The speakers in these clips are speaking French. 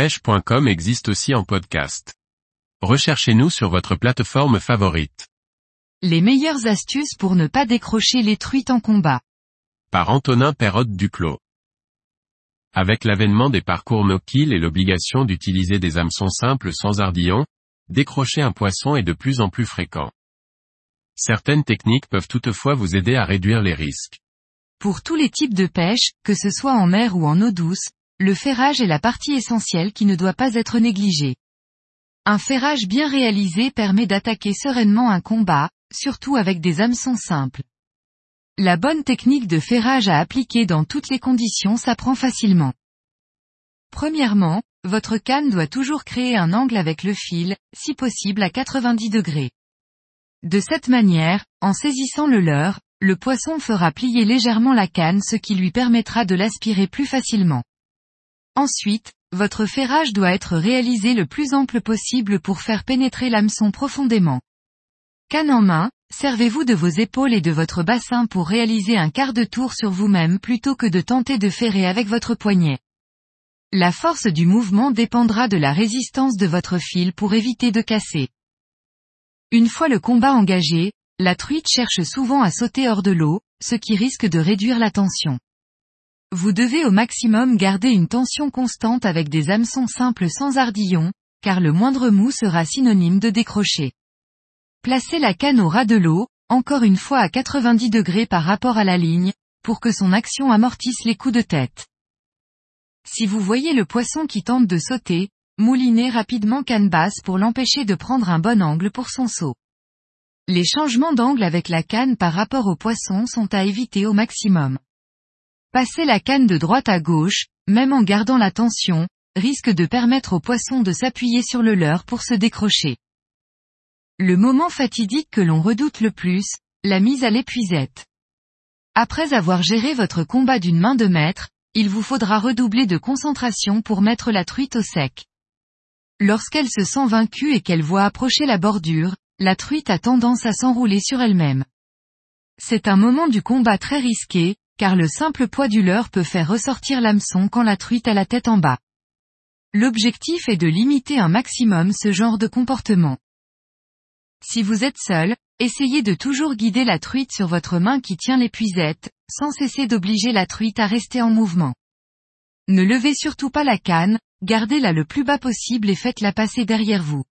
pêche.com existe aussi en podcast. Recherchez-nous sur votre plateforme favorite. Les meilleures astuces pour ne pas décrocher les truites en combat. Par Antonin Perrotte Duclos. Avec l'avènement des parcours no-kill et l'obligation d'utiliser des hameçons simples sans ardillon, décrocher un poisson est de plus en plus fréquent. Certaines techniques peuvent toutefois vous aider à réduire les risques. Pour tous les types de pêche, que ce soit en mer ou en eau douce, le ferrage est la partie essentielle qui ne doit pas être négligée. Un ferrage bien réalisé permet d'attaquer sereinement un combat, surtout avec des hameçons simples. La bonne technique de ferrage à appliquer dans toutes les conditions s'apprend facilement. Premièrement, votre canne doit toujours créer un angle avec le fil, si possible à 90 degrés. De cette manière, en saisissant le leurre, le poisson fera plier légèrement la canne ce qui lui permettra de l'aspirer plus facilement. Ensuite, votre ferrage doit être réalisé le plus ample possible pour faire pénétrer l'hameçon profondément. Canne en main, servez-vous de vos épaules et de votre bassin pour réaliser un quart de tour sur vous-même plutôt que de tenter de ferrer avec votre poignet. La force du mouvement dépendra de la résistance de votre fil pour éviter de casser. Une fois le combat engagé, la truite cherche souvent à sauter hors de l'eau, ce qui risque de réduire la tension. Vous devez au maximum garder une tension constante avec des hameçons simples sans ardillon, car le moindre mou sera synonyme de décrocher. Placez la canne au ras de l'eau, encore une fois à 90 degrés par rapport à la ligne, pour que son action amortisse les coups de tête. Si vous voyez le poisson qui tente de sauter, moulinez rapidement canne basse pour l'empêcher de prendre un bon angle pour son saut. Les changements d'angle avec la canne par rapport au poisson sont à éviter au maximum. Passer la canne de droite à gauche, même en gardant la tension, risque de permettre au poisson de s'appuyer sur le leurre pour se décrocher. Le moment fatidique que l'on redoute le plus, la mise à l'épuisette. Après avoir géré votre combat d'une main de maître, il vous faudra redoubler de concentration pour mettre la truite au sec. Lorsqu'elle se sent vaincue et qu'elle voit approcher la bordure, la truite a tendance à s'enrouler sur elle-même. C'est un moment du combat très risqué, car le simple poids du leurre peut faire ressortir l'hameçon quand la truite a la tête en bas. L'objectif est de limiter un maximum ce genre de comportement. Si vous êtes seul, essayez de toujours guider la truite sur votre main qui tient l'épuisette, sans cesser d'obliger la truite à rester en mouvement. Ne levez surtout pas la canne, gardez-la le plus bas possible et faites-la passer derrière vous.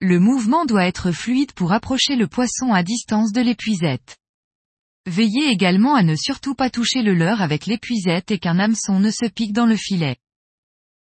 Le mouvement doit être fluide pour approcher le poisson à distance de l'épuisette. Veillez également à ne surtout pas toucher le leurre avec l'épuisette et qu'un hameçon ne se pique dans le filet.